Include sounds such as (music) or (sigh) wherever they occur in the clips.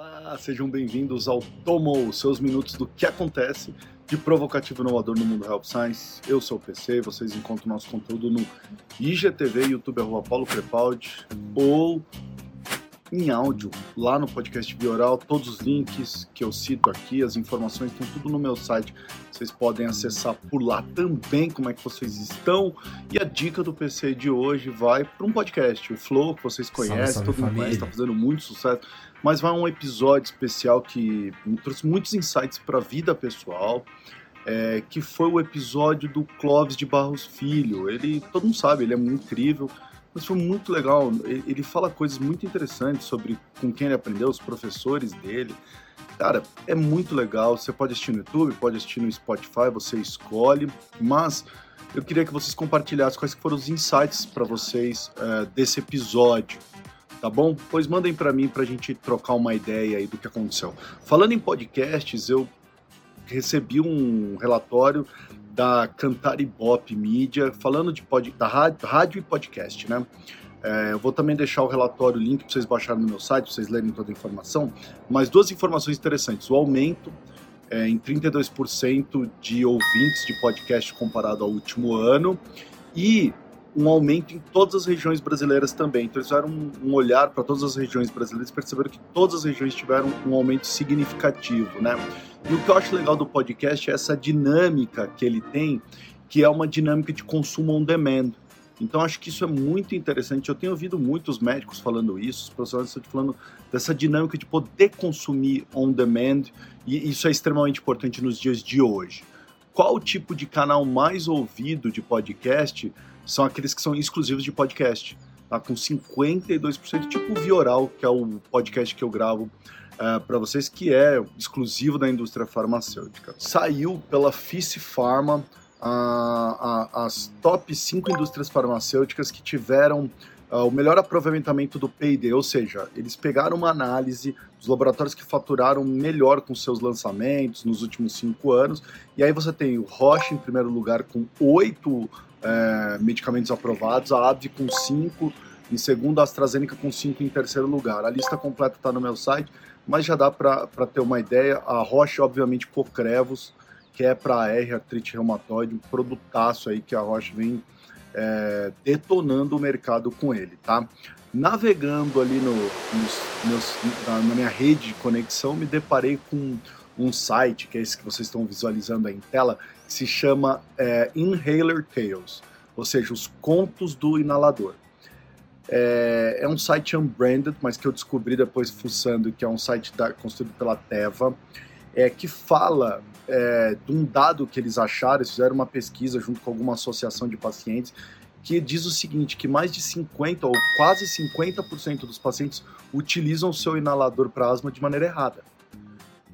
Olá, sejam bem-vindos ao Tomo, seus minutos do que acontece de provocativo inovador no mundo Health Science. Eu sou o PC, vocês encontram nosso conteúdo no IGTV, YouTube, arroba Paulo Crepaldi, ou em áudio, lá no podcast Bioral, todos os links que eu cito aqui, as informações estão tudo no meu site. Vocês podem acessar por lá também como é que vocês estão. E a dica do PC de hoje vai para um podcast, o Flow, que vocês conhecem, salve, salve, todo mundo conhece, está fazendo muito sucesso. Mas vai um episódio especial que me trouxe muitos insights para a vida pessoal. É, que foi o episódio do Clóvis de Barros Filho. Ele, todo mundo sabe, ele é muito incrível foi muito legal. Ele fala coisas muito interessantes sobre com quem ele aprendeu, os professores dele. Cara, é muito legal. Você pode assistir no YouTube, pode assistir no Spotify, você escolhe. Mas eu queria que vocês compartilhassem quais foram os insights para vocês uh, desse episódio. Tá bom? Pois mandem para mim para a gente trocar uma ideia aí do que aconteceu. Falando em podcasts, eu recebi um relatório da Cantar Ibope Mídia, falando de pod, da rádio, rádio e podcast, né? É, eu vou também deixar o relatório, o link para vocês baixarem no meu site, para vocês lerem toda a informação. Mas duas informações interessantes: o aumento é, em 32% de ouvintes de podcast comparado ao último ano e um aumento em todas as regiões brasileiras também. Então, eles fizeram um, um olhar para todas as regiões brasileiras e perceberam que todas as regiões tiveram um aumento significativo, né? E o que eu acho legal do podcast é essa dinâmica que ele tem, que é uma dinâmica de consumo on demand. Então acho que isso é muito interessante. Eu tenho ouvido muitos médicos falando isso, os profissionais estão falando dessa dinâmica de poder consumir on demand, e isso é extremamente importante nos dias de hoje. Qual o tipo de canal mais ouvido de podcast são aqueles que são exclusivos de podcast? Tá com 52%, tipo o Vioral, que é o podcast que eu gravo uh, é, para vocês, que é exclusivo da indústria farmacêutica. Saiu pela FICE Pharma as top 5 indústrias farmacêuticas que tiveram uh, o melhor aproveitamento do P&D, ou seja, eles pegaram uma análise dos laboratórios que faturaram melhor com seus lançamentos nos últimos cinco anos, e aí você tem o Roche em primeiro lugar com oito é, medicamentos aprovados, a AbbVie com cinco, em segundo a AstraZeneca com cinco em terceiro lugar. A lista completa está no meu site, mas já dá para ter uma ideia. A Roche, obviamente, Cocrevos, que é para R, artrite reumatoide, um produtaço aí que a Roche vem é, detonando o mercado com ele, tá? Navegando ali no, nos, na, na, minha rede de conexão, me deparei com um site, que é esse que vocês estão visualizando aí em tela, se chama é, Inhaler Tales, ou seja, os contos do inalador. É, é, um site unbranded, mas que eu descobri depois fuçando, que é um site da, construído pela Teva, é, que fala é, de um dado que eles acharam, eles fizeram uma pesquisa junto com alguma associação de pacientes, que diz o seguinte, que mais de 50% ou quase 50% dos pacientes utilizam o seu inalador para asma de maneira errada.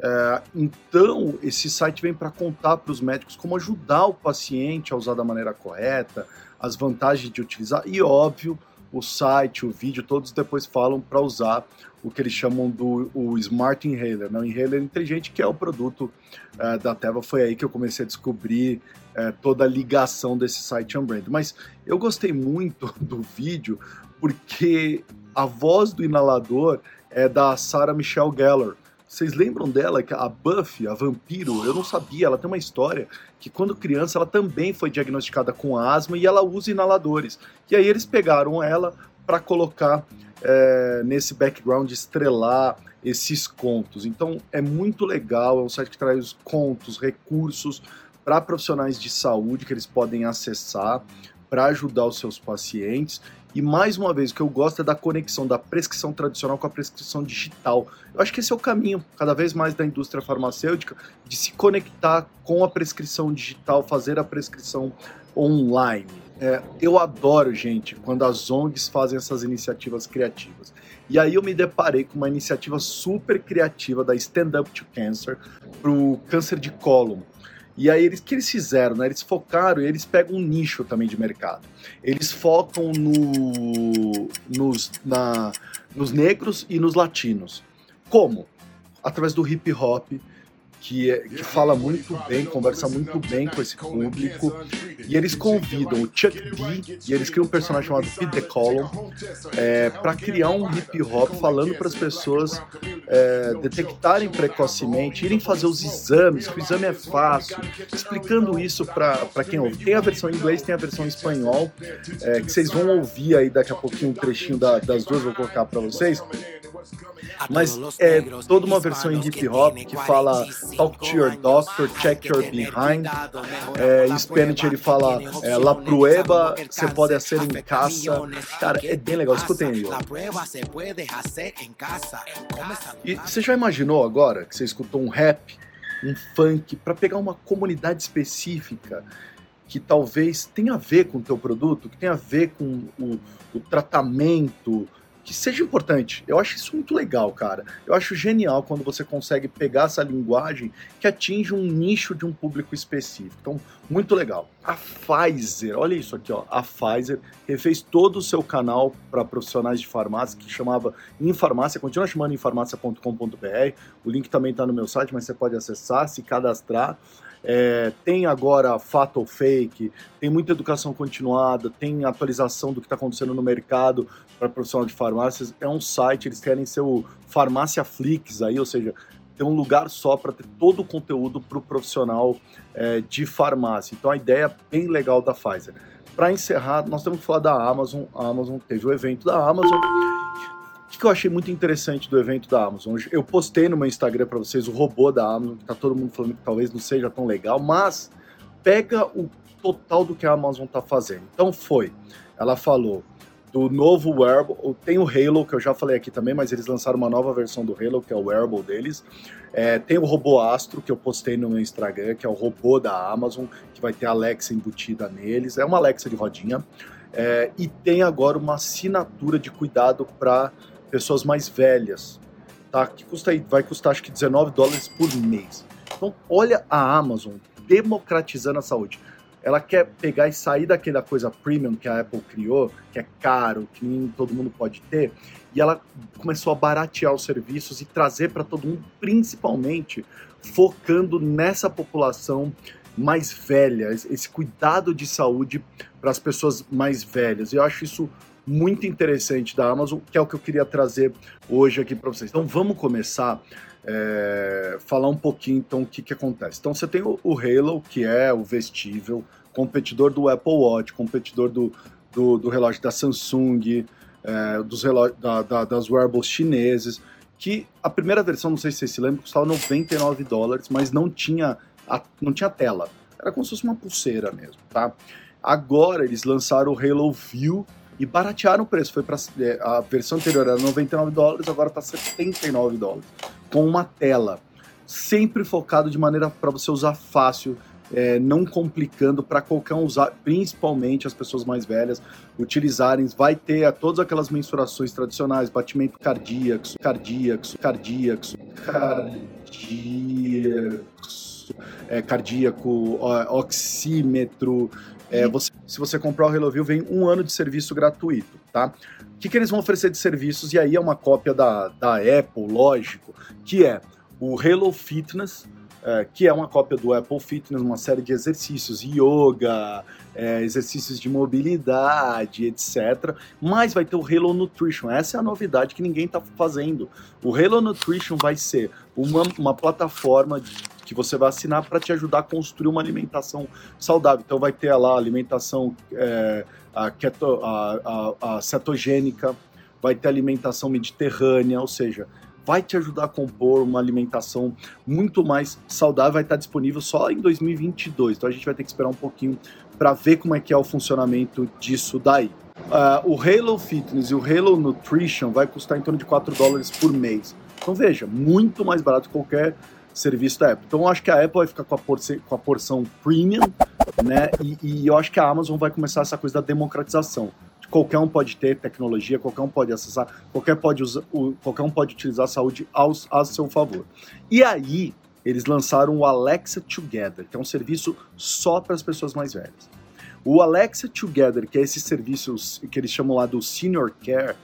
É, então, esse site vem para contar para os médicos como ajudar o paciente a usar da maneira correta, as vantagens de utilizar e, óbvio, o site, o vídeo, todos depois falam para usar o que eles chamam do o Smart Inhaler, né? o inhaler inteligente, que é o produto uh, da Teva. Foi aí que eu comecei a descobrir uh, toda a ligação desse site Unbrand. Mas eu gostei muito (laughs) do vídeo porque a voz do inalador é da Sarah Michelle Gellar, vocês lembram dela, a Buffy, a vampiro? Eu não sabia, ela tem uma história que quando criança ela também foi diagnosticada com asma e ela usa inaladores. E aí eles pegaram ela para colocar é, nesse background, estrelar esses contos. Então é muito legal, é um site que traz contos, recursos para profissionais de saúde que eles podem acessar para ajudar os seus pacientes e mais uma vez, o que eu gosto é da conexão da prescrição tradicional com a prescrição digital. Eu acho que esse é o caminho, cada vez mais, da indústria farmacêutica, de se conectar com a prescrição digital, fazer a prescrição online. É, eu adoro, gente, quando as ONGs fazem essas iniciativas criativas. E aí eu me deparei com uma iniciativa super criativa da Stand Up to Cancer para o câncer de cólon. E aí, eles que eles fizeram? Né? Eles focaram e eles pegam um nicho também de mercado. Eles focam no, nos, na, nos negros e nos latinos. Como? Através do hip hop, que, que fala muito bem, conversa muito bem com esse público. E eles convidam o Chuck D e eles criam um personagem chamado Pete the Column é, para criar um hip hop falando para as pessoas é, detectarem precocemente, irem fazer os exames, que o exame é fácil, explicando isso para quem ouve. Tem a versão em inglês, tem a versão em espanhol, é, que vocês vão ouvir aí daqui a pouquinho um trechinho da, das duas, vou colocar para vocês. Mas é toda uma versão em hip hop que fala talk to your doctor, check your behind. É, em Spanish ele fala é, la prueba, você pode ser em casa. Cara, é bem legal, escutem aí. Ó. E você já imaginou agora que você escutou um rap, um funk, para pegar uma comunidade específica que talvez tenha a ver com o teu produto, que tenha a ver com o, o tratamento, que seja importante. Eu acho isso muito legal, cara. Eu acho genial quando você consegue pegar essa linguagem que atinge um nicho de um público específico. Então, muito legal. A Pfizer, olha isso aqui, ó. A Pfizer refez todo o seu canal para profissionais de farmácia que chamava Infarmácia, continua chamando infarmácia.com.br. O link também está no meu site, mas você pode acessar, se cadastrar. É, tem agora fato ou fake, tem muita educação continuada, tem atualização do que está acontecendo no mercado para profissional de farmácias. É um site, eles querem ser o Farmácia Flix aí, ou seja, ter um lugar só para ter todo o conteúdo para o profissional é, de farmácia. Então a ideia bem legal da Pfizer. Para encerrar, nós temos que falar da Amazon. A Amazon teve o evento da Amazon o que eu achei muito interessante do evento da Amazon? Eu postei no meu Instagram para vocês o robô da Amazon, que tá todo mundo falando que talvez não seja tão legal, mas pega o total do que a Amazon tá fazendo. Então foi, ela falou do novo wearable, tem o Halo, que eu já falei aqui também, mas eles lançaram uma nova versão do Halo, que é o wearable deles. É, tem o robô Astro, que eu postei no meu Instagram, que é o robô da Amazon, que vai ter a Alexa embutida neles. É uma Alexa de rodinha. É, e tem agora uma assinatura de cuidado para pessoas mais velhas, tá? Que custa aí, vai custar acho que 19 dólares por mês. Então, olha a Amazon democratizando a saúde. Ela quer pegar e sair daquela coisa premium que a Apple criou, que é caro, que nem todo mundo pode ter, e ela começou a baratear os serviços e trazer para todo mundo, principalmente focando nessa população mais velha, esse cuidado de saúde para as pessoas mais velhas. Eu acho isso muito interessante da Amazon, que é o que eu queria trazer hoje aqui para vocês. Então vamos começar é, falar um pouquinho então o que, que acontece. Então você tem o, o, Halo, que é o vestível, competidor do Apple Watch, competidor do, do, do relógio da Samsung, é, dos relógios, da, da, das wearables chineses, que a primeira versão, não sei se vocês se lembram, custava 99 dólares, mas não tinha, a, não tinha tela. Era como se fosse uma pulseira mesmo, tá? Agora eles lançaram o Halo View, e baratearam o preço. Foi para é, a versão anterior era 99 dólares, agora está 79 dólares, com uma tela, sempre focado de maneira para você usar fácil, é, não complicando para qualquer um usar, principalmente as pessoas mais velhas utilizarem. Vai ter todas aquelas mensurações tradicionais, batimento cardíaco, cardíaco, cardíaco, cardíaco, é, cardíaco, oxímetro, é, você, se você comprar o HaloView, vem um ano de serviço gratuito, tá? O que, que eles vão oferecer de serviços? E aí é uma cópia da, da Apple, lógico, que é o Halo Fitness, é, que é uma cópia do Apple Fitness, uma série de exercícios, yoga, é, exercícios de mobilidade, etc. Mas vai ter o Halo Nutrition, essa é a novidade que ninguém está fazendo. O Halo Nutrition vai ser uma, uma plataforma que você vai assinar para te ajudar a construir uma alimentação saudável. Então vai ter lá alimentação é, a, keto, a, a, a cetogênica, vai ter alimentação mediterrânea, ou seja, vai te ajudar a compor uma alimentação muito mais saudável, vai estar disponível só em 2022. Então a gente vai ter que esperar um pouquinho para ver como é que é o funcionamento disso daí. Uh, o Halo Fitness e o Halo Nutrition vai custar em torno de 4 dólares por mês. Então veja, muito mais barato que qualquer serviço da Apple. Então eu acho que a Apple vai ficar com a, porção, com a porção premium, né? E, e, eu acho que a Amazon vai começar essa coisa da democratização. Qualquer um pode ter tecnologia, qualquer um pode acessar, qualquer, pode usar, qualquer um pode utilizar a saúde aos, a seu favor. E aí, eles lançaram o Alexa Together, que é um serviço só para as pessoas mais velhas. O Alexa Together, que é esse serviço que eles chamam lá do Senior Care,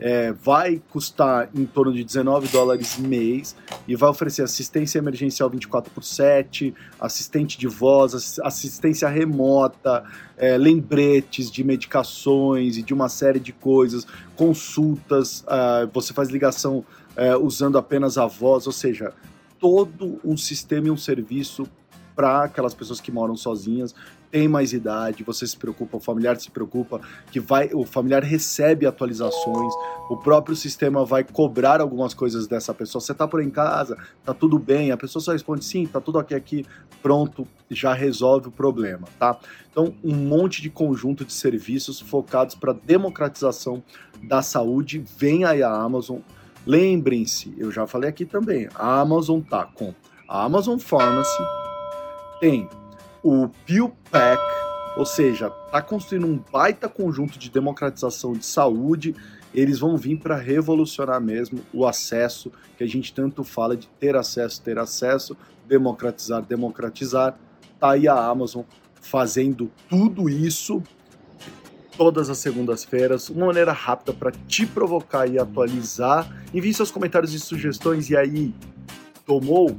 é, vai custar em torno de 19 dólares mês e vai oferecer assistência emergencial 24 por 7, assistente de voz, assistência remota, é, lembretes de medicações e de uma série de coisas, consultas, uh, você faz ligação uh, usando apenas a voz, ou seja, todo um sistema e um serviço para aquelas pessoas que moram sozinhas, tem mais idade, você se preocupa, o familiar se preocupa, que vai, o familiar recebe atualizações, o próprio sistema vai cobrar algumas coisas dessa pessoa. Você tá por em casa, tá tudo bem, a pessoa só responde sim, tá tudo ok aqui, pronto, já resolve o problema, tá? Então, um monte de conjunto de serviços focados para democratização da saúde, vem aí a Amazon. Lembrem-se, eu já falei aqui também, a Amazon tá com a Amazon Pharmacy, tem o PillPack, ou seja, está construindo um baita conjunto de democratização de saúde. Eles vão vir para revolucionar mesmo o acesso, que a gente tanto fala de ter acesso, ter acesso, democratizar, democratizar. Tá aí a Amazon fazendo tudo isso todas as segundas-feiras, uma maneira rápida para te provocar e atualizar. Envie seus comentários e sugestões e aí tomou